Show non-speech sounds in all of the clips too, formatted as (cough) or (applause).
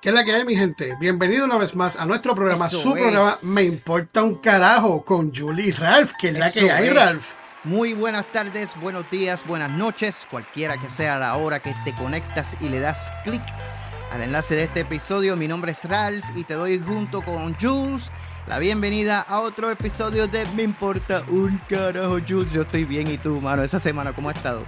¿Qué es la que hay, mi gente? Bienvenido una vez más a nuestro programa, su programa Me Importa un Carajo con Julie Ralph. ¿Qué es la que hay, Ralph? Muy buenas tardes, buenos días, buenas noches, cualquiera que sea la hora que te conectas y le das clic al enlace de este episodio. Mi nombre es Ralph y te doy junto con Jules la bienvenida a otro episodio de Me Importa un Carajo, Jules. Yo estoy bien y tú, mano, esa semana, ¿cómo ha estado?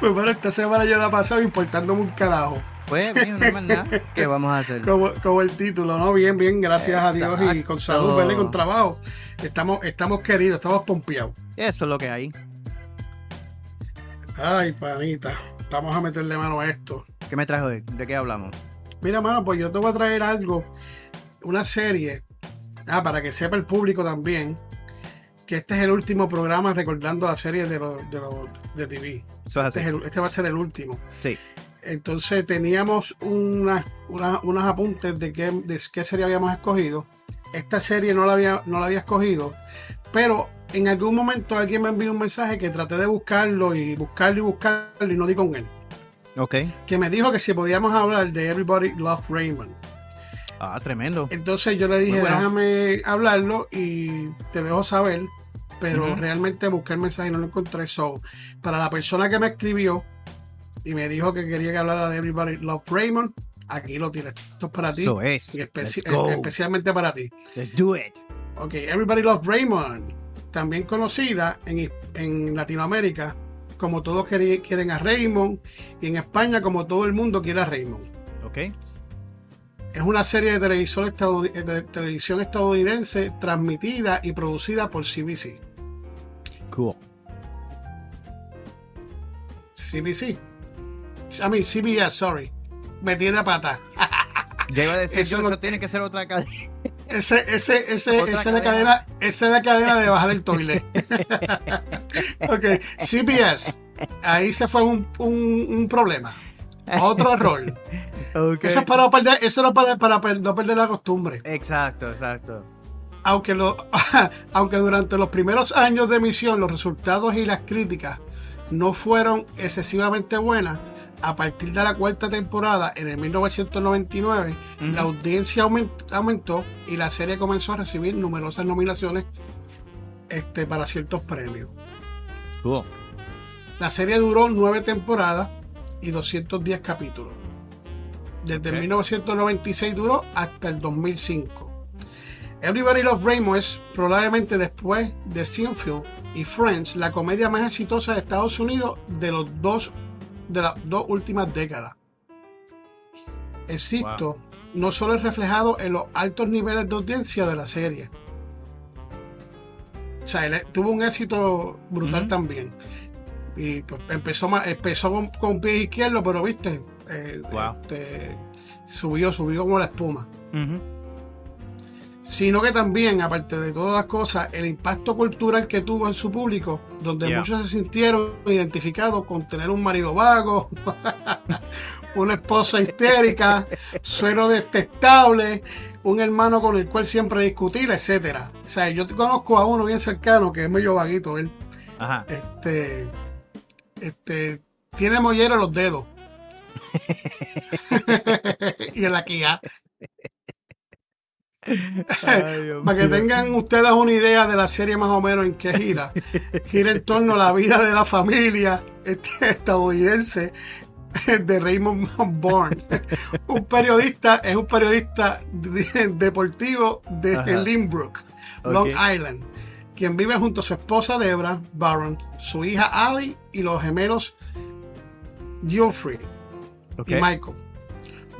Pues bueno, esta semana yo la he pasado importándome un carajo. Pues, bien, no es más nada. (laughs) ¿Qué vamos a hacer? Como, el título, ¿no? Bien, bien, gracias a Dios y con salud, ¿verdad? Y con trabajo. Estamos, estamos queridos, estamos pompeados. Eso es lo que hay. Ay, panita. Vamos a meterle mano a esto. ¿Qué me trajo hoy? ¿De qué hablamos? Mira, mano, pues yo te voy a traer algo. Una serie. Ah, para que sepa el público también que este es el último programa recordando la serie de, los de, TV. este, este, va a ser el último. Sí. Entonces teníamos unas, unos apuntes de qué, de qué serie habíamos escogido. Esta serie no la, había, no la había escogido, pero en algún momento alguien me envió un mensaje que traté de buscarlo y buscarlo y buscarlo y no di con él. Ok. Que me dijo que si podíamos hablar de Everybody Love Raymond. Ah, tremendo. Entonces yo le dije, déjame hablarlo y te dejo saber pero realmente busqué el mensaje y no lo encontré. So, para la persona que me escribió y me dijo que quería que hablara de Everybody Love Raymond, aquí lo tienes. Esto es para ti. es. especialmente para ti. Let's do it. Ok, Everybody Love Raymond, también conocida en, en Latinoamérica como todos quieren a Raymond y en España como todo el mundo quiere a Raymond. Ok. Es una serie de televisión, de televisión estadounidense transmitida y producida por CBC. Cool. CBC. I mean, CBS, sorry. Me tiene pata. (laughs) Ya iba a decir, eso, eso tiene que ser otra cadena. Ese, ese, ese, esa, es la cadena, esa es la cadena de bajar el toilet. (laughs) ok, CBS. Ahí se fue un, un, un problema. Otro error. Eso es para, perder, eso para, para, no perder la costumbre. Exacto, exacto aunque, lo, (laughs) aunque durante los primeros años de emisión los resultados y las críticas no fueron excesivamente buenas, a partir de la cuarta temporada, en el 1999, la audiencia aumentó y la serie comenzó a recibir numerosas nominaciones este, para ciertos premios. La serie duró nueve temporadas y 210 capítulos. Desde 1996 duró hasta el 2005. Everybody Loves Raymond es probablemente después de Seinfeld y Friends la comedia más exitosa de Estados Unidos de los dos de las dos últimas décadas. Existo no solo es reflejado en los altos niveles de audiencia de la serie. O sea, tuvo un éxito brutal también. Y pues, empezó, empezó con, pie izquierdo, pero viste, eh, este, subió, subió como la espuma sino que también, aparte de todas las cosas, el impacto cultural que tuvo en su público, donde muchos se sintieron identificados con tener un marido vago, (laughs) una esposa histérica, (laughs) suero detestable, un hermano con el cual siempre discutir, etcétera. O sea, yo conozco a uno bien cercano que es medio vaguito, él. Este, este, tiene mollera en los dedos. (laughs) y en la quilla. Para que tengan ustedes una idea de la serie más o menos en qué gira. Gira en torno a la vida de la familia este, estadounidense de Raymond Bourne. Un periodista, es un periodista deportivo de Lynbrook, Long Island, quien vive junto a su esposa Debra Barron, su hija Ali y los gemelos Geoffrey y Michael.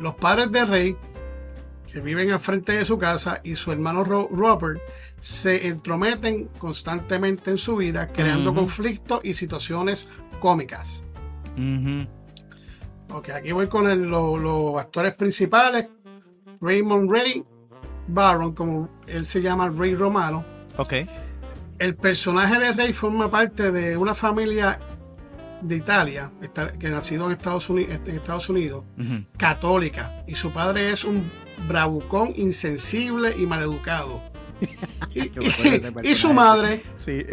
Los padres de Ray que viven al frente de su casa y su hermano Robert se entrometen constantemente en su vida, creando conflictos y situaciones cómicas. Ok, aquí voy con los actores principales. Raymond Ray Baron, como él se llama Ray Romano. Ok. El personaje de Ray forma parte de una familia de Italia, que nacido en Estados Unidos, en Estados Unidos católica, y su padre es un bravucón, insensible y maleducado. (laughs) Y, su madre,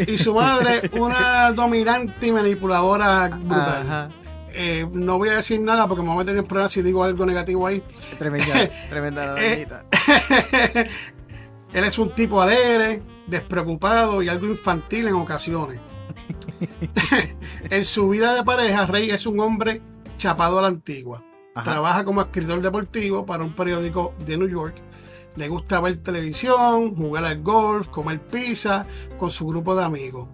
y su madre, una dominante y manipuladora brutal. eh, no voy a decir nada porque me voy a meter en problemas si digo algo negativo ahí. Tremenda, (laughs) tremenda Eh, (laughs) Él es un tipo alegre, despreocupado y algo infantil en ocasiones. en su vida de pareja, Rey es un hombre chapado a la antigua. Ajá. Trabaja como escritor deportivo para un periódico de New York. Le gusta ver televisión, jugar al golf, comer pizza con su grupo de amigos.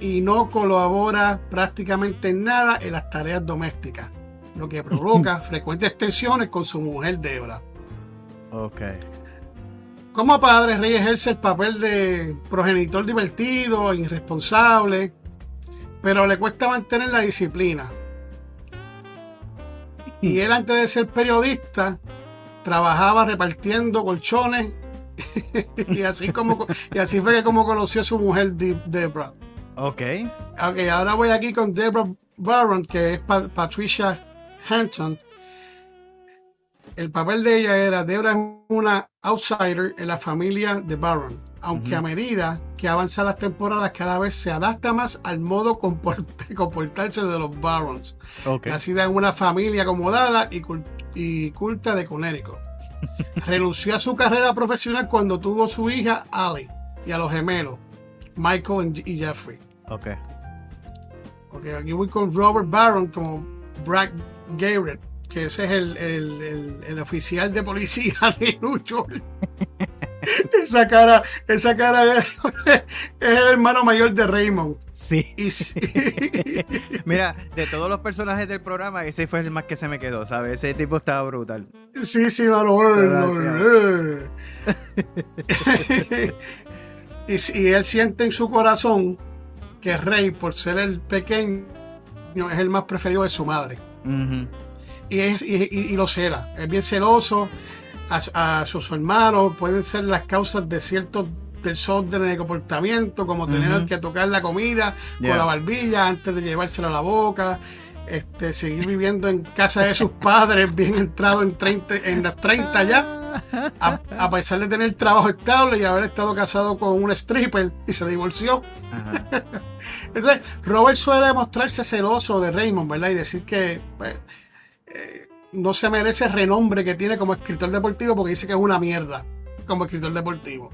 Y no colabora prácticamente en nada en las tareas domésticas, lo que provoca (laughs) frecuentes tensiones con su mujer Debra. Ok. Como padre, Rey ejerce el papel de progenitor divertido, e irresponsable, pero le cuesta mantener la disciplina. Y él antes de ser periodista trabajaba repartiendo colchones (laughs) y así como y así fue que como conoció a su mujer De- Debra. Ok. Ok, ahora voy aquí con Debra Barron, que es Pa- Patricia Hampton. El papel de ella era, Debra es una outsider en la familia de Barron, aunque a medida que avanzan las temporadas cada vez se adapta más al modo comport- (laughs) comportarse de los Barrons, Ok. nacida en una familia acomodada y, cul- y culta de Connecticut. (laughs) Renunció a su carrera profesional cuando tuvo su hija Ali y a los gemelos, Michael y Jeffrey. Ok. Ok, aquí voy con Robert Barron como Brad Garrett, que ese es el, el- el- el oficial de policía (laughs) de New York. Esa cara, esa cara (laughs) es, el hermano mayor de Raymond. Sí. Y sí, (laughs) Mira, de todos los personajes del programa, ese fue el más que se me quedó, ¿sabes? Ese tipo estaba brutal. sí, sí, eh. (laughs) y, si- y él siente en su corazón que Rey, por ser el pequeño, es el más preferido de su madre. Y, es- y- y- y lo cela. Es bien celoso a, a sus hermanos. Pueden ser las causas de ciertos desórdenes de comportamiento, como tener que tocar la comida Yeah. con la barbilla antes de llevársela a la boca. Este, seguir viviendo en casa de sus padres, (laughs) bien entrado en, 30, en las 30 ya, a, a pesar de tener trabajo estable y haber estado casado con un stripper y se divorció. (laughs) Entonces, Robert suele mostrarse celoso de Raymond, ¿verdad? Y decir que pues, eh, no se merece el renombre que tiene como escritor deportivo porque dice que es una mierda como escritor deportivo.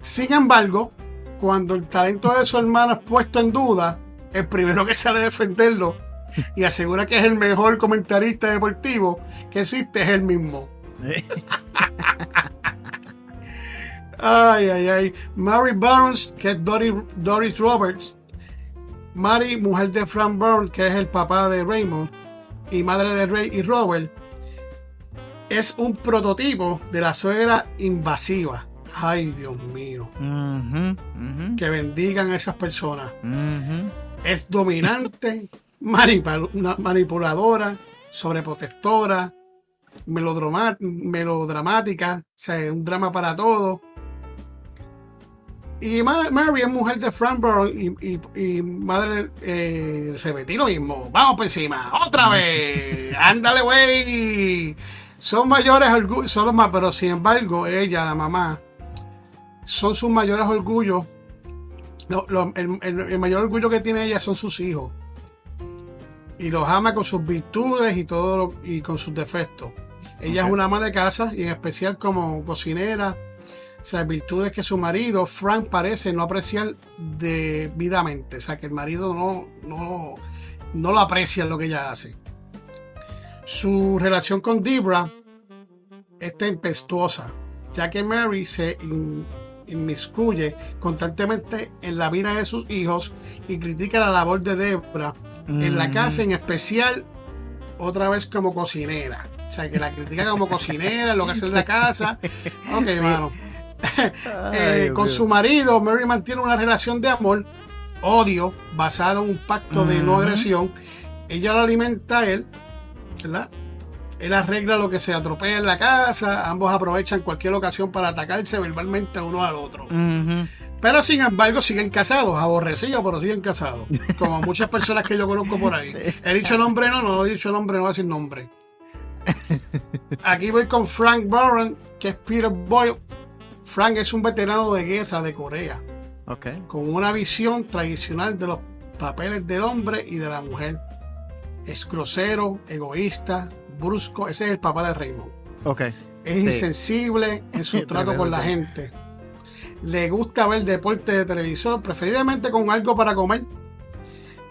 Sin embargo, cuando el talento de su hermano es puesto en duda, el primero que sale a defenderlo y asegura que es el mejor comentarista deportivo que existe es él mismo. (laughs) Ay, ay, ay. Mary Burns, que es Dory- Doris Roberts. Mary, mujer de Frank Burns, que es el papá de Raymond, y madre de Ray y Robert, es un prototipo de la suegra invasiva. Ay, Dios mío. Que bendigan a esas personas. Es dominante, manipuladora, sobreprotectora, melodramática, o sea, es un drama para todo. Y Ma- Mary es mujer de Frank Burns y, y- y madre, eh, repetí lo mismo. Vamos por encima, otra vez. Ándale, güey. Son mayores orgullos, son los más, pero sin embargo, ella, la mamá, son sus mayores orgullos. Lo- lo- el, el- el mayor orgullo que tiene ella son sus hijos. Y los ama con sus virtudes y todo lo- y con sus defectos. Ella es una ama de casa y en especial como cocinera. O sea, virtudes que su marido, Frank, parece no apreciar debidamente. O sea, que el marido no, no, no lo aprecia en lo que ella hace. Su relación con Debra es tempestuosa, ya que Mary se in- inmiscuye constantemente en la vida de sus hijos y critica la labor de Debra en la casa, en especial otra vez como cocinera. O sea, que la critica como cocinera, lo que hace en la (laughs) casa. Ok, hermano. (laughs) Eh, con su marido, Mary mantiene una relación de amor, odio, basado en un pacto de no agresión. Ella lo alimenta a él, ¿verdad? Él arregla lo que se atropella en la casa, ambos aprovechan cualquier ocasión para atacarse verbalmente uno al otro. Pero sin embargo siguen casados, aborrecidos, pero siguen casados. Como muchas personas que yo conozco por ahí. (laughs) Sí. He dicho nombre, no, no he dicho nombre, no voy a decir nombre. (laughs) Aquí voy con Frank Boren, que es Peter Boyle. Frank es un veterano de guerra de Corea, Ok. con una visión tradicional de los papeles del hombre y de la mujer. Es grosero, egoísta, brusco. Ese es el papá de Raymond. Ok. Es insensible en su (laughs) trato con la gente. Le gusta ver deporte de televisor, preferiblemente con algo para comer.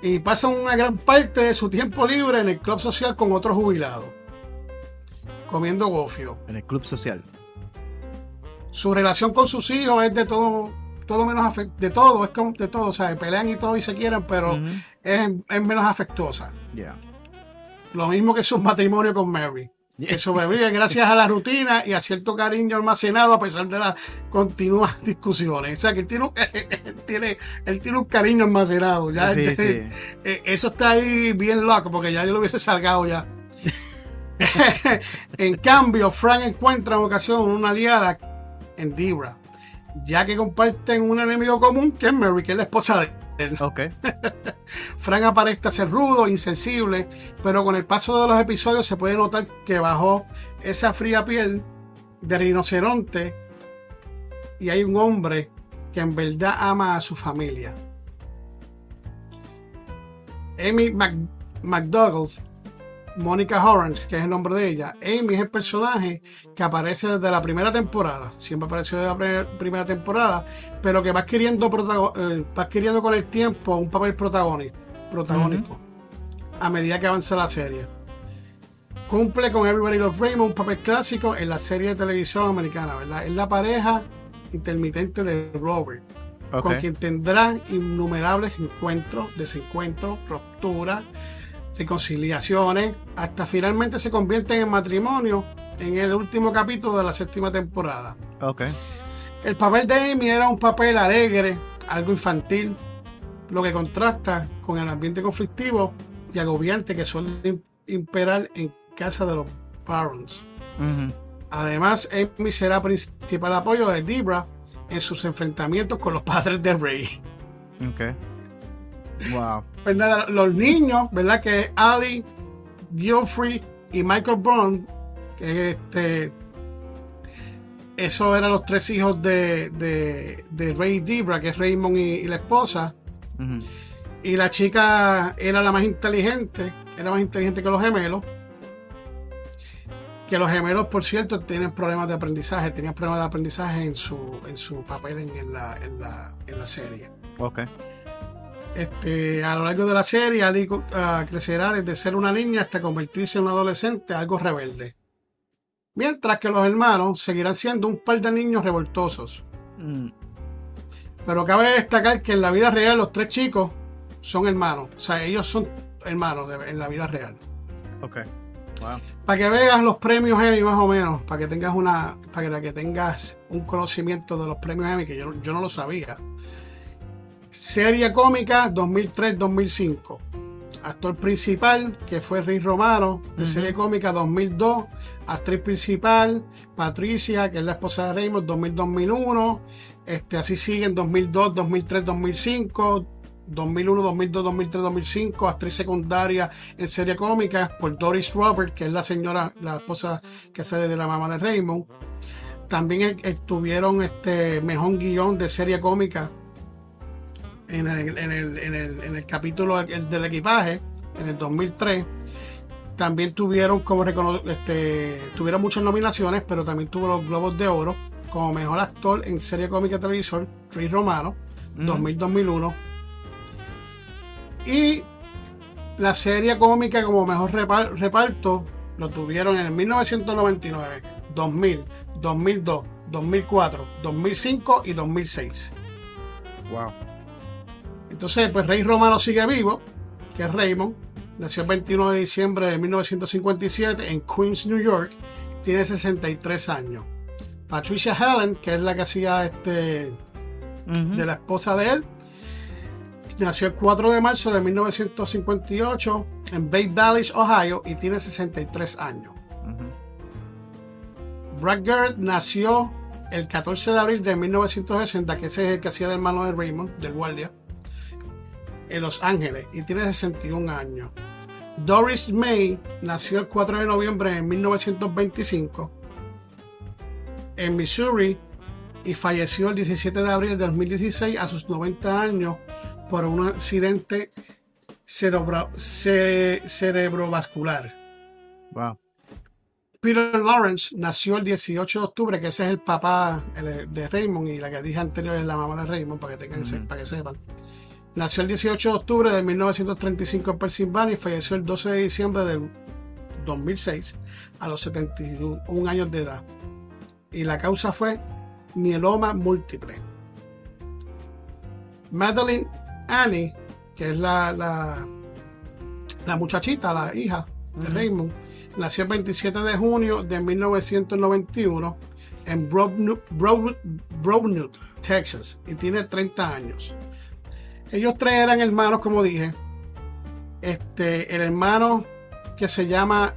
Y pasa una gran parte de su tiempo libre en el club social con otros jubilados. Comiendo gofio. En el club social. Su relación con sus hijos es de todo, todo menos de todo, es como de todo, o sea, pelean y todo y se quieren, pero es, menos afectuosa. Lo mismo que su matrimonio con Mary. Que sobrevive gracias a la rutina y a cierto cariño almacenado a pesar de las continuas discusiones. O sea que él tiene, (laughs) tiene, él tiene un cariño almacenado. Ya este, eh, Eso está ahí bien loco porque ya yo lo hubiese salgado ya. (laughs) (laughs) en cambio, Frank encuentra en ocasión una aliada en Debra, ya que comparten un enemigo común que es Mary, que es la esposa de él. (laughs) Okay. Frank aparenta ser rudo, insensible, pero con el paso de los episodios se puede notar que bajo esa fría piel de rinoceronte y hay un hombre que en verdad ama a su familia. Amy McDougall Mónica Orange, que es el nombre de ella. Amy es el personaje que aparece desde la primera temporada. Siempre apareció desde la primera temporada, pero que va adquiriendo, eh, va adquiriendo con el tiempo un papel protagónico, protagónico a medida que avanza la serie. Cumple con Everybody Loves Raymond un papel clásico en la serie de televisión americana, ¿verdad? Es la pareja intermitente de Robert, con quien tendrá innumerables encuentros, desencuentros, rupturas reconciliaciones, hasta finalmente se convierten en matrimonio en el último capítulo de la séptima temporada. Okay. El papel de Amy era un papel alegre, algo infantil, lo que contrasta con el ambiente conflictivo y agobiante que suele imperar en casa de los Barons. Además, Amy será principal apoyo de Debra en sus enfrentamientos con los padres de Rey. Okay. Wow. Pues los niños, ¿verdad? Que Ali, Geoffrey y Michael Brown, que este. Esos eran los tres hijos de, de, Ray Debra, que es Raymond y, la esposa. Y la chica era la más inteligente, era más inteligente que los gemelos. Que los gemelos, por cierto, tienen problemas de aprendizaje, tenían problemas de aprendizaje en su, en su papel en, la, en, la, en la serie. Ok. Este, a lo largo de la serie, Ali ah, crecerá desde ser una niña hasta convertirse en un adolescente algo rebelde. Mientras que los hermanos seguirán siendo un par de niños revoltosos. Mm. Pero cabe destacar que en la vida real los tres chicos son hermanos. O sea, ellos son hermanos en la vida real. Ok. Para que veas los premios Emmy más o menos, para que tengas una, para que tengas un conocimiento de los premios Emmy que yo, yo no lo sabía. Serie cómica 2003-2005. Actor principal, que fue Rick Romano, de serie cómica 2002. Actriz principal, Patricia, que es la esposa de Raymond, 2000-2001. Este, así siguen 2002, 2003, 2005. 2001, 2002, 2003, 2005, actriz secundaria en serie cómica por Doris Robert, que es la señora, la esposa que sale de la mamá de Raymond. También estuvieron este mejor guion de serie cómica en el, en el, en el, en el capítulo del equipaje, en el 2003. También tuvieron como este, tuvieron muchas nominaciones, pero también tuvo los Globos de Oro como mejor actor en serie cómica televisor, Chris Romano, 2000-2001. Y la serie cómica como mejor reparto lo tuvieron en el 1999, 2000, 2002, 2004, 2005 y 2006. Wow. Entonces, pues Rey Romano sigue vivo, que es Raymond. Nació el 21 de diciembre de 1957 en Queens, New York. Tiene 63 años. Patricia Helen, que es la que hacía este de la esposa de él, nació el 4 de marzo de 1958 en Bay Valley, Ohio, y tiene 63 años. Brad Garrett nació el 14 de abril de 1960, que ese es el que hacía de hermano de Raymond, del guardia en Los Ángeles y tiene 61 años. Doris May nació el 4 de noviembre de 1925 en Missouri y falleció el 17 de abril de 2016 a sus 90 años por un accidente cerebrovascular. Wow. Peter Lawrence nació el 18 de octubre, que ese es el papá de Raymond y la que dije anterior es la mamá de Raymond, para que, tengan, para que sepan. Nació el 18 de octubre de 1935 en Pensilvania y falleció el 12 de diciembre del 2006 a los 71 años de edad. Y la causa fue mieloma múltiple. Madeline Annie, que es la, la, muchachita, la hija de Raymond, nació el 27 de junio de 1991 en Broadwood, Texas, y tiene 30 años. Ellos tres eran hermanos, como dije. Este, el hermano que se llama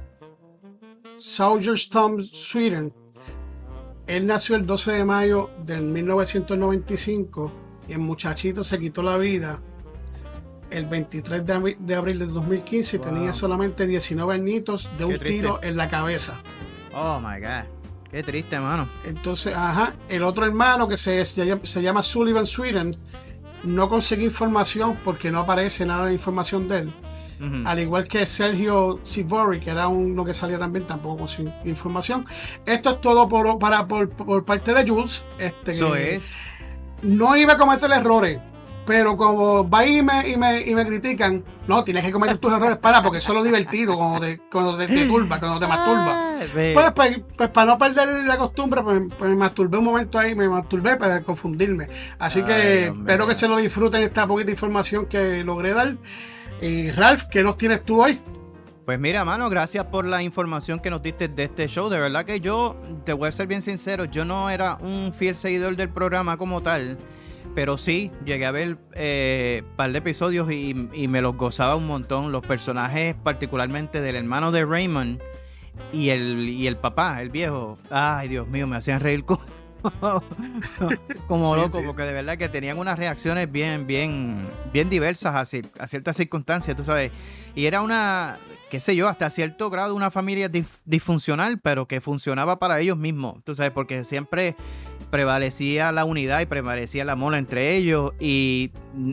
Tom Sweden, él nació el 12 de mayo del 1995 y el muchachito se quitó la vida el 23 de, abril, de 2015 y tenía solamente 19 añitos de un tiro en la cabeza. Oh my God. Qué triste, hermano. Entonces, ajá, el otro hermano que se, se llama Sullivan Sweden, no conseguí información porque no aparece nada de información de él. Al igual que Sergio Sivori, que era uno que salía también, tampoco conseguí información. Esto es todo por, para, por, parte de Jules. Este, Eso es. No iba a cometer errores pero como va y me, y me, y me critican, no, tienes que cometer tus errores para, porque eso es lo divertido cuando te, cuando te, turba, cuando te masturba. Ah, pues, pues, pues, para no perder la costumbre, pues, pues, me masturbé un momento ahí, me masturbé para confundirme. Así que espero que se lo disfruten esta poquita información que logré dar. Y Ralph, ¿qué nos tienes tú hoy? Pues mira, mano, gracias por la información que nos diste de este show. De verdad que yo, te voy a ser bien sincero, yo no era un fiel seguidor del programa como tal. Pero sí, llegué a ver un eh, par de episodios y, me los gozaba un montón. Los personajes, particularmente del hermano de Raymond y el, y el papá, el viejo. Ay, Dios mío, me hacían reír como, (laughs) como loco, porque de verdad que tenían unas reacciones bien, bien, bien diversas a, a ciertas circunstancias, tú sabes. Y era una, qué sé yo, hasta cierto grado una familia disfuncional, pero que funcionaba para ellos mismos, tú sabes, porque siempre prevalecía la unidad y prevalecía el amor entre ellos y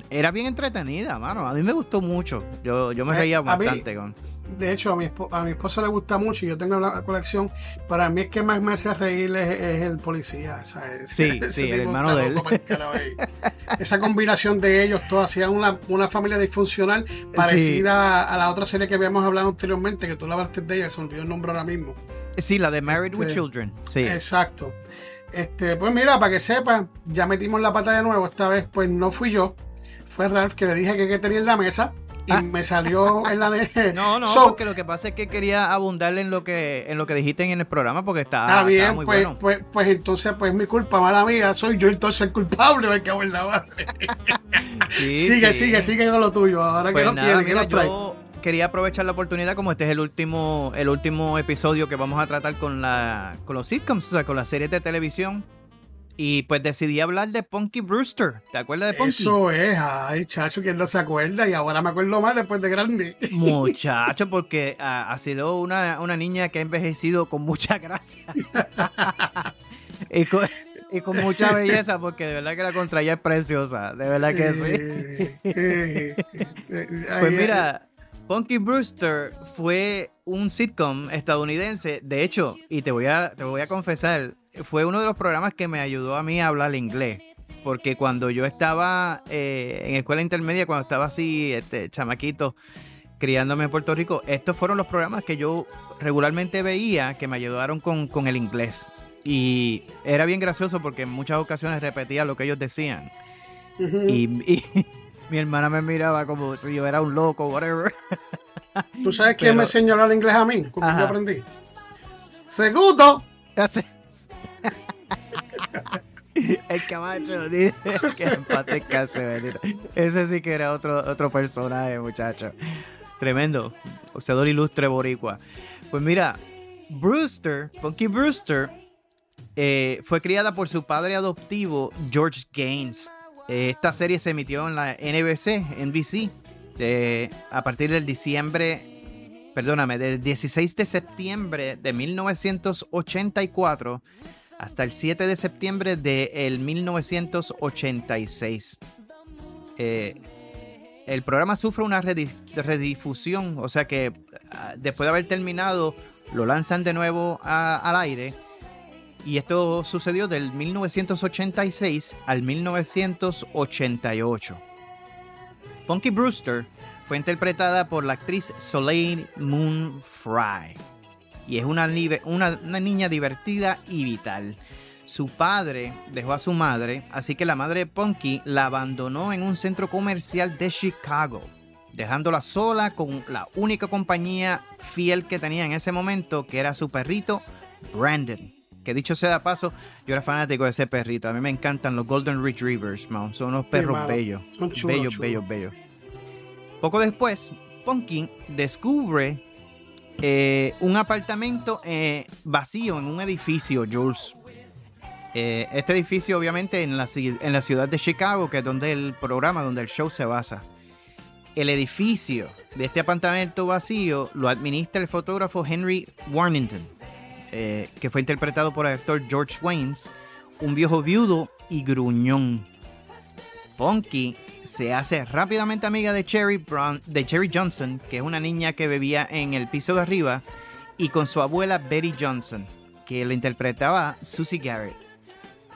era bien entretenida, mano. A mí me gustó mucho. Yo, yo me eh, reía bastante con de hecho, a mi, a mi esposa le gusta mucho y yo tengo la colección. Para mí es que más me hace reír es, el policía. Sí, (laughs) sí, el hermano de él. (laughs) Esa combinación de ellos, todos hacían una, una familia disfuncional parecida a la otra serie que habíamos hablado anteriormente, que tú la hablaste de ella, se olvidó el nombre ahora mismo. Sí, la de Married with este, Children. Sí. Exacto. Este, pues mira, para que sepan, ya metimos la pata de nuevo. Esta vez, pues no fui yo. Fue Ralph que le dije que, que tenía en la mesa y ah. me salió (laughs) en la de... No, no, porque lo que pasa es que quería abundarle en lo que en lo que dijiste en el programa porque está, está bien, muy pues, bueno. Pues, pues entonces, pues mi culpa, mala mía, soy yo entonces el culpable, me cago en la (laughs) sigue, sigue, sigue con lo tuyo, ahora que pues no tiene, que yo quería aprovechar la oportunidad, como este es el último, el último episodio que vamos a tratar con la, con los sitcoms, o sea, con las series de televisión y pues decidí hablar de Punky Brewster. ¿Te acuerdas de Punky? Eso es, ay, chacho, ¿quién no se acuerda? Y ahora me acuerdo más después de grande. (laughs) Muchacho, porque ha sido una, niña que ha envejecido con mucha gracia. (laughs) y, con, mucha belleza, porque de verdad que la contraya es preciosa. De verdad que sí. pues mira. Punky Brewster fue un sitcom estadounidense, de hecho, y te voy a, te voy a confesar, fue uno de los programas que me ayudó a mí a hablar inglés. Porque cuando yo estaba eh, en escuela intermedia, cuando estaba así, este, chamaquito, criándome en Puerto Rico, estos fueron los programas que yo regularmente veía que me ayudaron con, el inglés. Y era bien gracioso porque en muchas ocasiones repetía lo que ellos decían. y, (laughs) mi hermana me miraba como si yo era un loco, whatever. (laughs) ¿Tú sabes quién me enseñó el inglés a mí? ¿Cómo yo aprendí? Segundo. (laughs) El Camacho dice que empate casi, Ese sí que era otro, otro personaje, muchacho. Tremendo. Boxeador ilustre boricua. Pues mira, Brewster, Punky Brewster, eh, fue criada por su padre adoptivo, George Gaines. Eh, esta serie se emitió en la NBC, NBC, a partir del diciembre perdóname, del 16 de septiembre de 1984 hasta el 7 de septiembre de 1986. Eh, el programa sufre una redifusión, o sea que ah, después de haber terminado, lo lanzan de nuevo al aire. Y esto sucedió del 1986 al 1988. Punky Brewster fue interpretada por la actriz Soleil Moon Fry. Y es una, una, niña divertida y vital. Su padre dejó a su madre, así que la madre de Punky la abandonó en un centro comercial de Chicago, dejándola sola con la única compañía fiel que tenía en ese momento, que era su perrito Brandon. Que dicho sea de paso, yo era fanático de ese perrito. A mí me encantan los Golden Retrievers, man. Son unos perros bellos. Son bellos, bellos, bellos. Poco después, Punky descubre eh, un apartamento eh, vacío en un edificio, Jules. Eh, este edificio, obviamente, en la, en la ciudad de Chicago, que es donde el programa, donde el show se basa. El edificio de este apartamento vacío lo administra el fotógrafo Henry Warnington, que fue interpretado por el actor George Waynes, un viejo viudo y gruñón. Punky se hace rápidamente amiga de Cherry, de Cherry Johnson, que es una niña que bebía en el piso de arriba, y con su abuela Betty Johnson, que lo interpretaba Susie Garrett.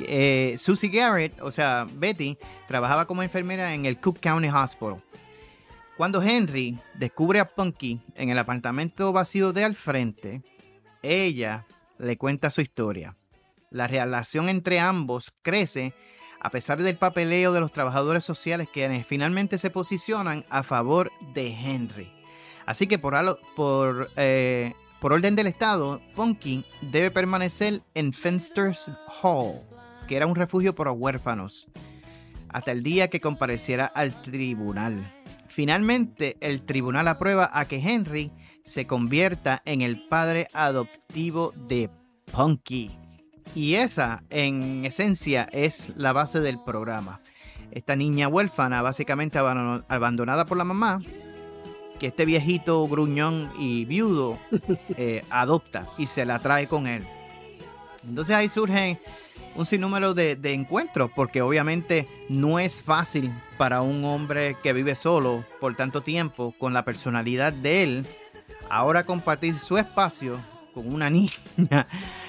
Eh, Susie Garrett, o sea, Betty, trabajaba como enfermera en el Cook County Hospital. Cuando Henry descubre a Punky en el apartamento vacío de al frente, ella le cuenta su historia. La relación entre ambos crece a pesar del papeleo de los trabajadores sociales que finalmente se posicionan a favor de Henry. Así que por, por, eh, por orden del Estado, Punky debe permanecer en Fensters Hall, que era un refugio para huérfanos, hasta el día que compareciera al tribunal. Finalmente, el tribunal aprueba a que Henry se convierta en el padre adoptivo de Punky. Y esa, en esencia, es la base del programa. Esta niña huérfana, básicamente abandonada por la mamá, que este viejito gruñón y viudo (laughs) eh, adopta y se la trae con él. Entonces ahí surge un sinnúmero de, de, encuentros, porque obviamente no es fácil para un hombre que vive solo por tanto tiempo, con la personalidad de él, ahora compartir su espacio con una niña.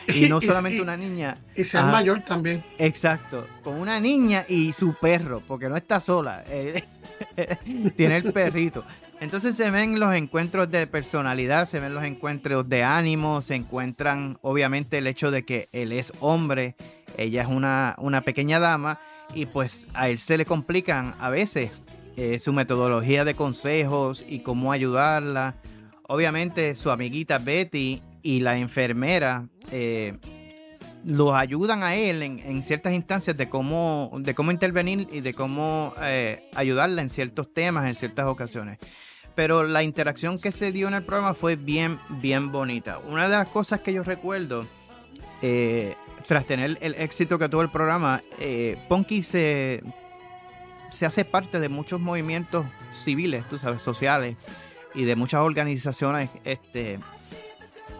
Y no (laughs) solamente una niña. Y ser mayor también. Exacto. Con una niña y su perro, porque no está sola. (laughs) tiene el perrito. Entonces se ven los encuentros de personalidad, se ven los encuentros de ánimo, se encuentran obviamente el hecho de que él es hombre, ella es una, una pequeña dama y pues a él se le complican a veces eh, su metodología de consejos y cómo ayudarla. Obviamente su amiguita Betty y la enfermera eh, los ayudan a él en, ciertas instancias de cómo, de cómo intervenir y de cómo eh, ayudarla en ciertos temas, en ciertas ocasiones. Pero la interacción que se dio en el programa fue bien, bien bonita. Una de las cosas que yo recuerdo, eh, tras tener el éxito que tuvo el programa, eh, Ponky se, se hace parte de muchos movimientos civiles, tú sabes, sociales, y de muchas organizaciones este,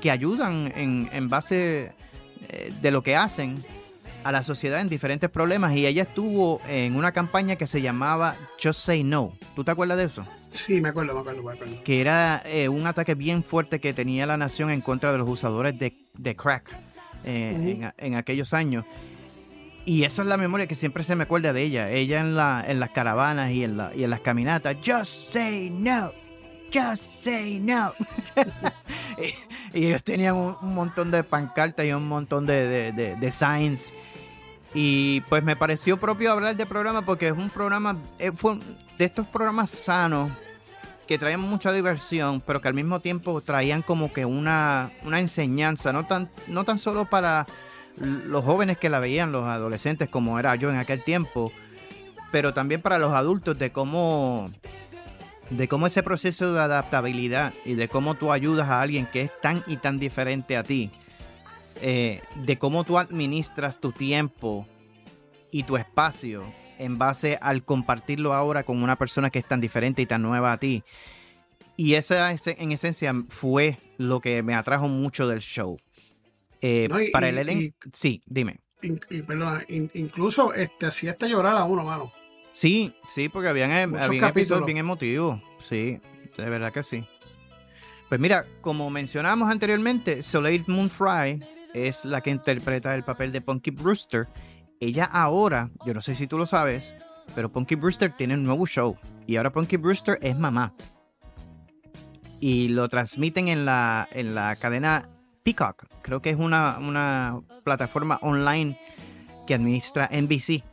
que ayudan en, base eh, de lo que hacen a la sociedad en diferentes problemas y ella estuvo en una campaña que se llamaba Just Say No. ¿Tú te acuerdas de eso? Sí, me acuerdo, me acuerdo, me acuerdo. Que era eh, un ataque bien fuerte que tenía la nación en contra de los usadores de, crack eh, en, aquellos años. Y eso es la memoria que siempre se me acuerda de ella. Ella en, la, en las caravanas y en, la, y en las caminatas. Just say no. Just say no. (laughs) y, ellos tenían un, montón de pancartas y un montón de, de, signs. Y pues me pareció propio hablar de programa porque es un programa, eh, fue de estos programas sanos que traían mucha diversión, pero que al mismo tiempo traían como que una, una enseñanza, no tan, no tan solo para los jóvenes que la veían, los adolescentes como era yo en aquel tiempo, pero también para los adultos de cómo de cómo ese proceso de adaptabilidad y de cómo tú ayudas a alguien que es tan y tan diferente a ti, eh, de cómo tú administras tu tiempo y tu espacio en base al compartirlo ahora con una persona que es tan diferente y tan nueva a ti. Y esa en esencia fue lo que me atrajo mucho del show. Eh, para el elenco, sí, dime. incluso este, hacía hasta llorar a uno, mano. Sí, sí, porque habían, eh, habían episodios bien emotivos. Sí, de verdad que sí. Pues mira, como mencionamos anteriormente, Soleil Moon Fry es la que interpreta el papel de Punky Brewster. Ella ahora, yo no sé si tú lo sabes, pero Punky Brewster tiene un nuevo show. Y ahora Punky Brewster es mamá. Y lo transmiten en la, en la cadena Peacock. Creo que es una, una plataforma online que administra NBC.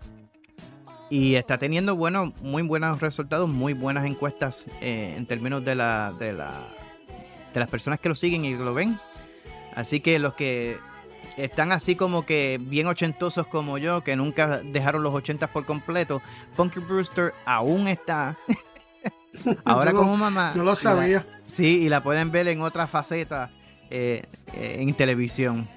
Y está teniendo bueno, muy buenos resultados, muy buenas encuestas eh, en términos de, la, de, la, de las personas que lo siguen y lo ven. Así que los que están así como que bien ochentosos como yo, que nunca dejaron los ochentas por completo, Punky Brewster aún está. (laughs) Ahora como mamá. No lo sabía. sí, y la pueden ver en otra faceta eh, eh, en televisión.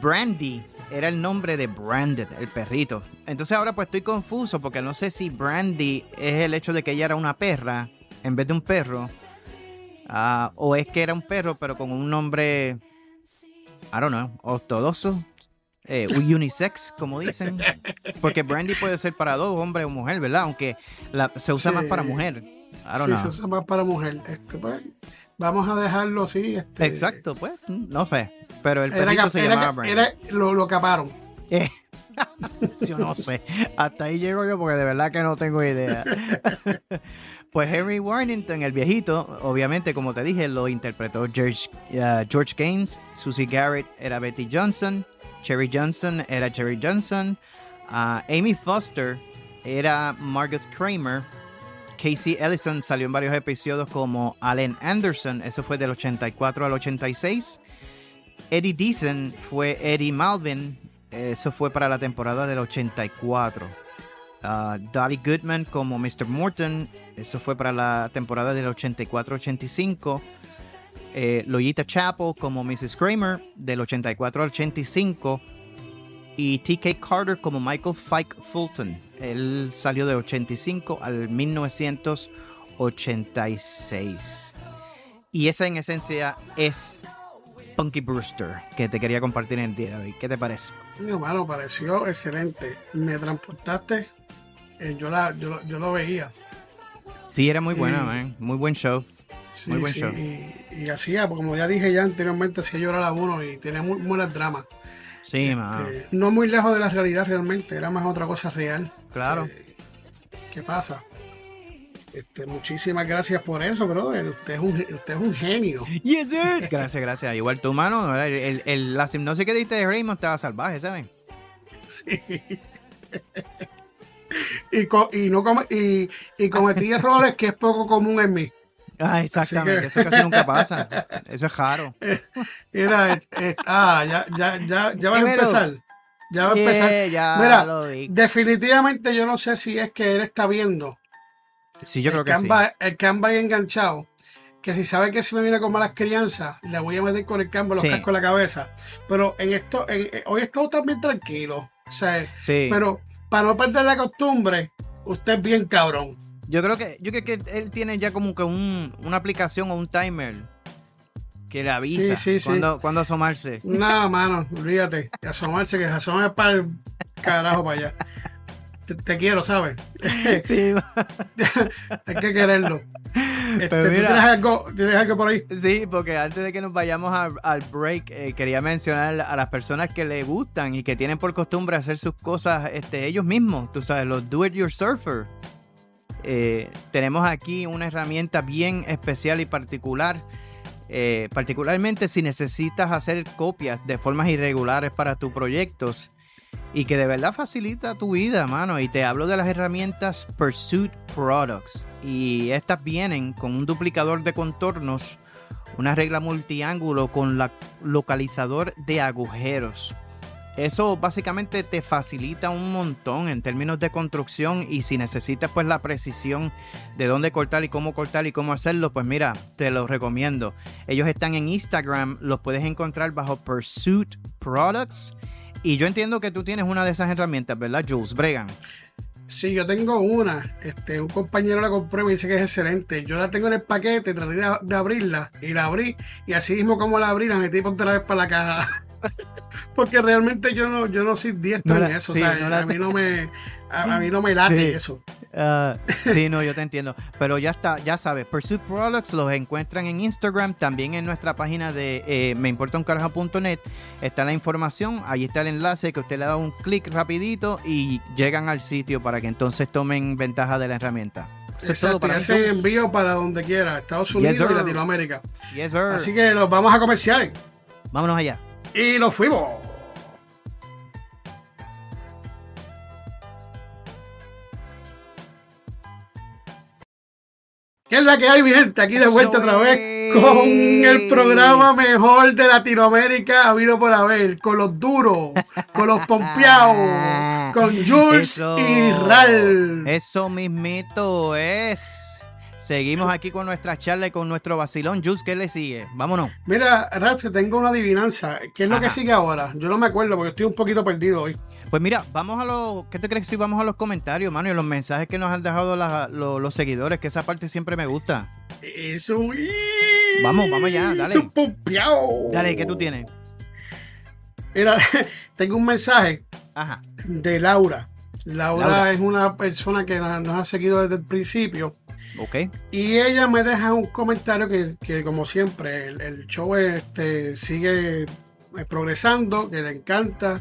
Brandy era el nombre de Branded, el perrito. Entonces ahora pues estoy confuso porque no sé si Brandy es el hecho de que ella era una perra en vez de un perro. Ah, o es que era un perro pero con un nombre, I don't know, ortodoxo. Eh, unisex, como dicen. (laughs) Porque Brandy puede ser para dos, hombre o mujer, ¿verdad? Aunque se usa más para mujer. I don't sí, se usa más para mujer. Este, pues, vamos a dejarlo así. Este, Exacto, pues, no sé. Pero el perrito se llamaba lo, lo caparon. Eh, (laughs) yo no sé. Hasta ahí llego yo porque de verdad que no tengo idea. (laughs) pues Henry Warrington, el viejito, obviamente, como te dije, lo interpretó George, uh, George Gaines. Susie Garrett era Betty Johnson. Cherry Johnson era Cherry Johnson. Uh, Amy Foster era Margaret Kramer. Casey Ellison salió en varios episodios como Allen Anderson, eso fue del 84 al 86. Eddie Deason fue Eddie Malvin, eso fue para la temporada del 84. Uh, Dolly Goodman como Mr. Morton, eso fue para la temporada del 84-85. Eh, Loyita como Mrs. Kramer del 84 al 85 y TK Carter como Michael Fike Fulton. Él salió de 85 al 1986. Y esa en esencia es Punky Brewster que te quería compartir en el día de hoy. ¿Qué te parece? Mi hermano, pareció excelente. Me transportaste. Eh, yo, la, yo, lo veía. Sí, era muy buena, muy buen show. muy buen show. Y, hacía, como ya dije ya anteriormente, hacía llorar a uno y tenía muy buenas dramas. Sí, este, No muy lejos de la realidad realmente, era más otra cosa real. Claro. Eh, ¿Qué pasa? Este, muchísimas gracias por eso, brother. Usted es un, usted es un genio. (laughs) Yes, sir. Gracias, gracias. Igual tu mano, el, el, la hipnosis que diste de Raymond estaba salvaje, ¿saben? Sí. (laughs) y, y, no y, y cometí errores que es poco común en mí. Ah, exactamente, eso casi nunca pasa. (laughs) Eso es raro. Mira, eh, ah, ya, ya, ya, ya va a empezar. Ya va a empezar. Mira, definitivamente yo no sé si es que él está viendo. Sí, yo creo que sí. El Canva ahí enganchado. Que si sabe que si me viene con malas crianzas, le voy a meter con el Canva los cascos en la cabeza. Pero en esto, eh, hoy he estado también tranquilo. O sea, sí. pero para no perder la costumbre, usted es bien cabrón. Yo creo que, yo creo que él tiene ya como que una aplicación o un timer que le avisa cuando, asomarse. No, mano, olvídate. Asomarse, que se asome para el carajo para allá. Te, quiero, ¿sabes? (laughs) Sí. (laughs) Hay que quererlo. Este, tienes, algo, tienes, algo, por ahí? Sí, porque antes de que nos vayamos al, break, eh, quería mencionar a las personas que le gustan y que tienen por costumbre hacer sus cosas este, ellos mismos. Tú sabes, los do it yourselfer. Eh, tenemos aquí una herramienta bien especial y particular. Eh, particularmente si necesitas hacer copias de formas irregulares para tus proyectos y que de verdad facilita tu vida, mano. Y te hablo de las herramientas Pursuit Products. Y estas vienen con un duplicador de contornos, una regla multiángulo con la localizador de agujeros eso básicamente te facilita un montón en términos de construcción y si necesitas pues la precisión de dónde cortar y cómo cortar y cómo hacerlo, pues mira, te lo recomiendo. Ellos están en Instagram, los puedes encontrar bajo Pursuit Products y yo entiendo que tú tienes una de esas herramientas, ¿verdad, Jules Bregan? Sí, yo tengo una. Este, un compañero la compró y me dice que es excelente. Yo la tengo en el paquete, traté de, abrirla y la abrí. Y así mismo como la abrí, la metí otra vez para la caja. (laughs) Porque realmente yo no, yo no soy diestro en eso. o sea, a, mí no me, a, mí no me late eso. Ah, sí, (laughs) no, yo te entiendo. Pero ya está, ya sabes, Pursuit Products los encuentran en Instagram, también en nuestra página de eh, meimportauncarajo.net está la información, ahí está el enlace que usted le da un clic rapidito y llegan al sitio para que entonces tomen ventaja de la herramienta. Exacto, para ese envío para donde quiera, Estados Unidos y Latinoamérica. Así que nos vamos a comerciales. Vámonos allá. Y nos fuimos. ¿Qué es la que hay, mi gente? Aquí de vuelta otra vez con el programa mejor de Latinoamérica habido por haber, con los duros, con los pompeados, con (laughs) Jules y Ral. Eso mismito es. Seguimos aquí con nuestra charla y con nuestro vacilón. Jules, ¿qué le sigue? Vámonos. Mira, Ralph, tengo una adivinanza. ¿Qué es lo que sigue ahora? Yo no me acuerdo porque estoy un poquito perdido hoy. Pues mira, vamos a los. ¿Qué te crees si vamos a los comentarios, mano? Y los mensajes que nos han dejado los, seguidores, que esa parte siempre me gusta. Eso. Vamos, vamos ya, dale. Eso pompeado. Dale, ¿qué tú tienes? Mira, (laughs) tengo un mensaje de Laura. Laura. es una persona que nos ha seguido desde el principio y ella me deja un comentario que, como siempre, el, show este, sigue eh, progresando, que le encanta,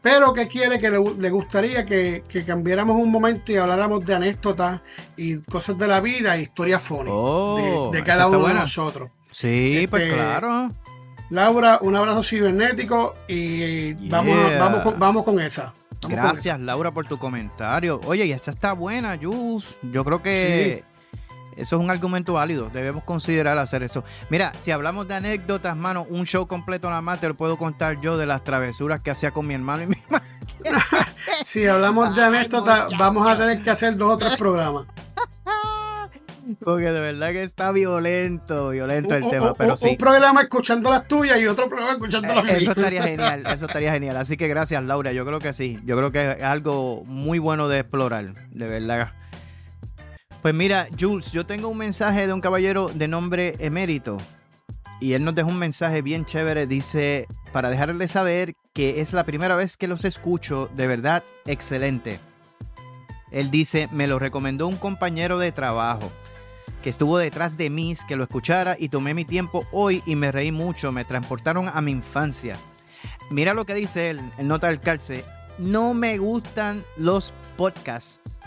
pero que quiere que le, gustaría que, cambiáramos un momento y habláramos de anécdotas y cosas de la vida, historias funny oh, de, cada uno de nosotros. Sí, pues este, claro. Laura, un abrazo cibernético y vamos, vamos, con, vamos con esa. Gracias, Laura, por tu comentario. Oye, y esa está buena, Jus. Yo creo que eso es un argumento válido. Debemos considerar hacer eso. Mira, si hablamos de anécdotas, mano, un show completo nada más te lo puedo contar yo de las travesuras que hacía con mi hermano y mi madre. (laughs) si hablamos de anécdotas, vamos a tener que hacer dos o tres programas. (laughs) Porque de verdad que está violento, violento el tema, pero sí. Un programa escuchando las tuyas y otro programa escuchando las mías. Eso estaría (laughs) genial, eso estaría genial. Así que gracias, Laura. Yo creo que sí. Yo creo que es algo muy bueno de explorar, de verdad. Pues mira, Jules, yo tengo un mensaje de un caballero de nombre Emérito. Y él nos dejó un mensaje bien chévere. Dice, para dejarle saber que es la primera vez que los escucho, de verdad, excelente. Él dice, me lo recomendó un compañero de trabajo que estuvo detrás de mí, que lo escuchara y tomé mi tiempo hoy y me reí mucho, me transportaron a mi infancia. Mira lo que dice él, en nota del calce, no me gustan los podcasts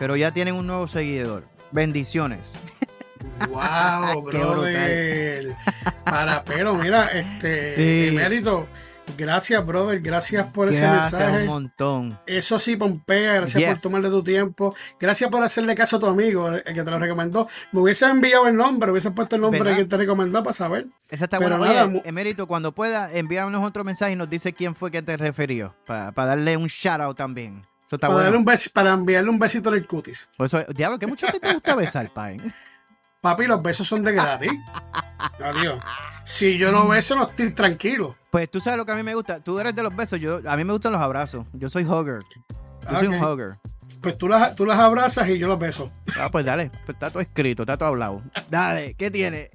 pero ya tienen un nuevo seguidor. Bendiciones. Wow, (laughs) brother. Para, pero mira, este sí. emérito. Gracias, brother. Gracias por ese mensaje. un montón. Eso sí, Pompea. Gracias por tomarle tu tiempo. Gracias por hacerle caso a tu amigo, el que te lo recomendó. Me hubiese enviado el nombre, hubiese puesto el nombre que te recomendó para saber. Esa está Pero Nada, Emérito, cuando pueda, envíanos otro mensaje y nos dice quién fue que te refirió. Para, para darle un shout out también para, un para enviarle un besito en el cutis. Por eso, diablo, que mucho te gusta besar, pai. (laughs) Papi, los besos son de gratis. Adiós. Si yo no beso, no estoy tranquilo. Pues tú sabes lo que a mí me gusta. Tú eres de los besos. Yo, a mí me gustan los abrazos. Yo soy hugger. Yo soy un hugger. Pues tú las, tú las abrazas y yo los beso. Ah, pues dale. Pues está todo escrito, está todo hablado. Dale, ¿qué tiene?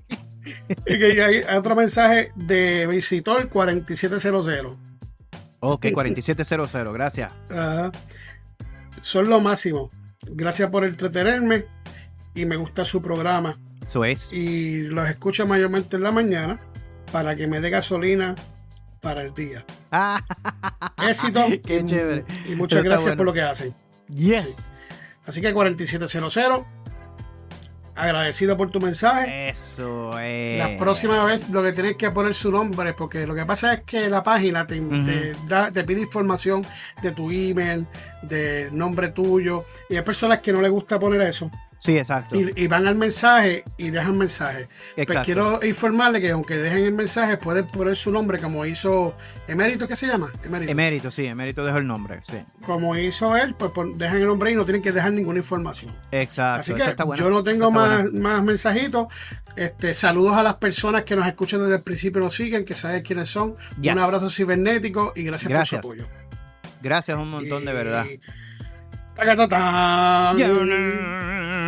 (laughs) hay, otro mensaje de visitor 4700. Ok, 4700, gracias. Ajá son lo máximo. Gracias por entretenerme y me gusta su programa. Eso es. Y los escucho mayormente en la mañana para que me dé gasolina para el día. Ah. Éxito. (laughs) Qué y, chévere. Y muchas gracias por lo que hacen. Yes. Así que 4700 agradecido por tu mensaje. Eso es. La próxima vez lo que tienes que poner su nombre, porque lo que pasa es que la página te, da, te pide información de tu email, de nombre tuyo, y hay personas que no les gusta poner eso. Sí, exacto. Y, van al mensaje y dejan mensaje. Pues quiero informarle que aunque dejen el mensaje, pueden poner su nombre como hizo Emérito, ¿qué se llama? Emérito. Emérito, sí, Emérito dejó el nombre, sí. Como hizo él, pues dejan el nombre y no tienen que dejar ninguna información. Exacto. Así que yo no tengo más, más mensajitos. Este, saludos a las personas que nos escuchan desde el principio y nos siguen, que saben quiénes son. Un abrazo cibernético y gracias, por su apoyo. Gracias un montón, de verdad. ¿Y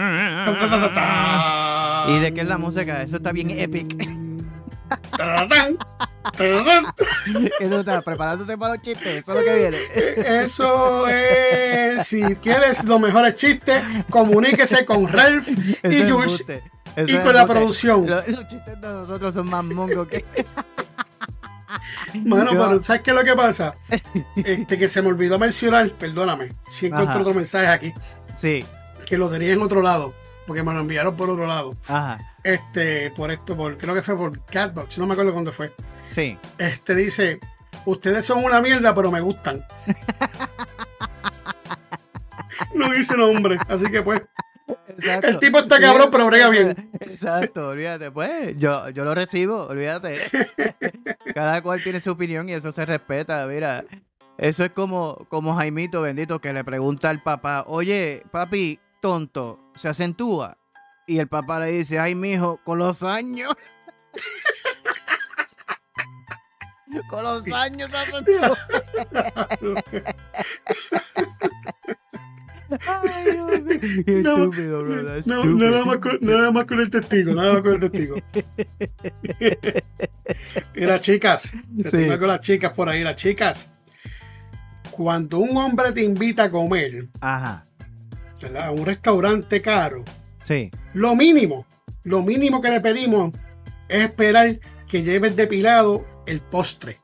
(laughs) de qué es la música? Eso está bien epic. ¿Qué tú estás preparándote para los chistes? Eso es lo que viene. Eso es. Si quieres los mejores chistes, comuníquese con Ralph y Jules y con la producción. Los, chistes de nosotros son más mongos que. (laughs) Mano, pero ¿sabes qué es lo que pasa? (laughs) Este, que se me olvidó mencionar, perdóname, si encuentro otro mensaje aquí. Sí. Que lo tenía en otro lado, porque me lo enviaron por otro lado. Ajá. Este, por esto, por, creo que fue por Catbox, no me acuerdo cuándo fue. Sí. Este dice, ustedes son una mierda, pero me gustan. (laughs) no dice nombre, así que pues. El tipo está cabrón, pero brega bien. Exacto, olvídate. Pues yo, yo lo recibo, olvídate. (laughs) Cada cual tiene su opinión y eso se respeta. Mira, eso es como, como Jaimito bendito que le pregunta al papá: Oye, papi, tonto, ¿se acentúa? Y el papá le dice: Ay, mijo, con los años. (laughs) con los años se acentúa. nada, más con, nada más con el testigo, nada más con el testigo. Mira, chicas, sí. con las chicas por ahí, las chicas. Cuando un hombre te invita a comer Ajá. A un restaurante caro, sí. lo mínimo, lo mínimo que le pedimos es esperar que lleves depilado el postre.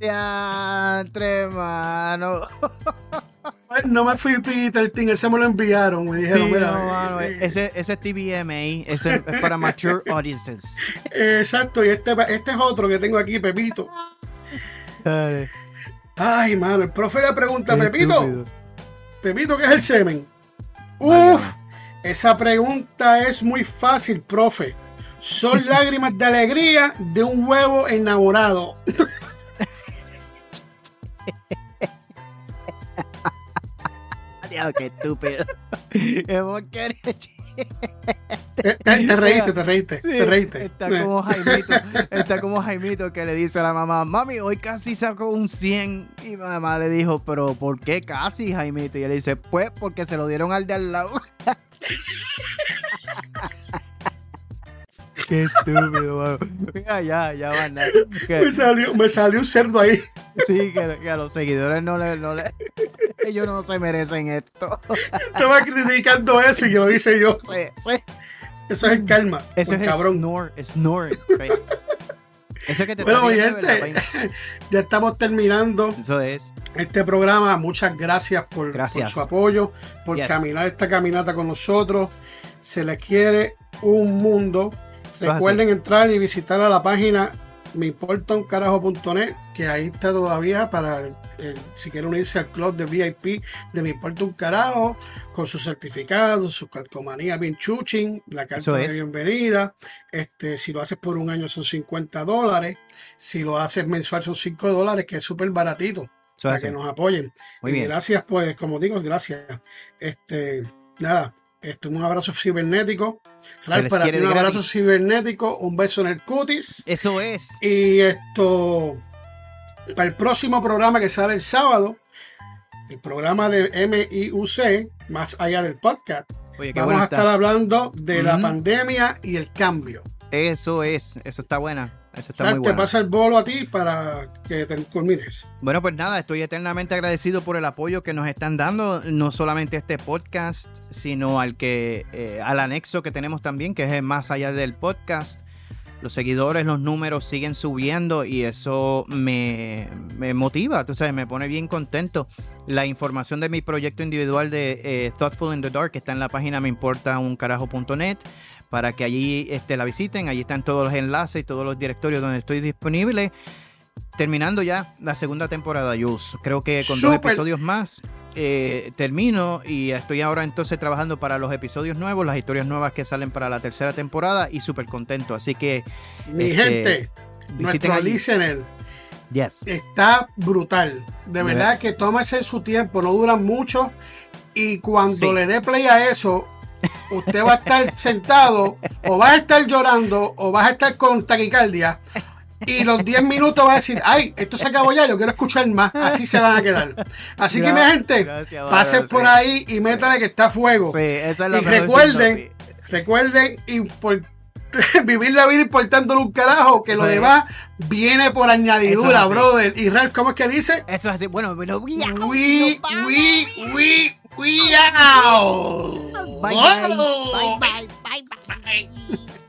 Ya, (laughs) mano. No me fui Peter Tin, ese me lo enviaron. Me dijeron, mira. Eh, ese, ese es TVMA, ese es para (laughs) mature audiences. Exacto, y este, este es otro que tengo aquí, Pepito. Ay, mano, el profe le pregunta, Pepito, Pepito, ¿qué es el semen? Uf, esa pregunta es muy fácil, profe. Son (laughs) lágrimas de alegría de un huevo enamorado. (laughs) Dios, qué estúpido. (laughs) Eh, te, reíste, te reíste, te reíste. Está como Jaimito, (laughs) está como Jaimito que le dice a la mamá, mami, hoy casi sacó un 100. Y la mamá le dijo, pero ¿por qué casi, Jaimito? Y él dice, pues porque se lo dieron al de al lado. (laughs) Qué estúpido, Mira, ya, ya van. Me, salió, me salió un cerdo ahí. Sí, que, a los seguidores no le, no le. Ellos no se merecen esto. Estaba criticando eso y lo hice yo. Sí, sí. Eso es el calma. Eso es cabrón. Snore, snore. Eso que te bueno, mi gente, (laughs) ya estamos terminando. Eso es. Este programa, muchas gracias por, su apoyo, por caminar esta caminata con nosotros. Se les quiere un mundo. Recuerden entrar y visitar a la página meimportauncarajo.net, que ahí está todavía para si quieren unirse al club de VIP de Me Importa un Carajo, con su certificado, su calcomanía bien chuching, la carta de bienvenida. Este, si lo haces por un año son 50 dólares, si lo haces mensual son 5 dólares, que es súper baratito. para que nos apoyen. Muy bien. gracias, pues, como digo, gracias. Este, nada, este, un abrazo cibernético. Para ti un abrazo cibernético, un beso en el cutis. Eso es. Y esto, para el próximo programa que sale el sábado, el programa de MIUC, más allá del podcast, vamos a estar hablando de la pandemia y el cambio. Eso es, eso está buena. Eso está muy te pasa el bolo a ti para que te culmines. Bueno, pues nada, estoy eternamente agradecido por el apoyo que nos están dando, no solamente a este podcast, sino al que eh, al anexo que tenemos también, que es más allá del podcast. Los seguidores, los números siguen subiendo y eso me, motiva, tú sabes, me pone bien contento. La información de mi proyecto individual de eh, Thoughtful in the Dark está en la página meimportauncarajo.net para que allí este, la visiten. Allí están todos los enlaces y todos los directorios donde estoy disponible. Terminando ya la segunda temporada, Jules. Creo que con dos episodios más eh, termino y estoy ahora entonces trabajando para los episodios nuevos, las historias nuevas que salen para la tercera temporada y súper contento. Así que. Mi este, gente, nuestro listener yes. está brutal. De verdad que tómese su tiempo, no dura mucho. Y cuando le dé play a eso, usted va a estar (laughs) sentado o va a estar llorando o va a estar con taquicardia y los 10 minutos va a decir, ay, esto se acabó ya, yo quiero escuchar más. Así se van a quedar. Así que, mi gente, gracias, pasen por ahí y métale que está a fuego. Sí, eso es lo y recuerden, recuerden (laughs) vivir la vida importándole un carajo, que lo demás viene por añadidura, brother. Y Ralph, ¿cómo es que dice? Eso es así. Bueno, bueno, we, we, we, we, we out. bye, bye, bye, bye. bye. bye. (laughs)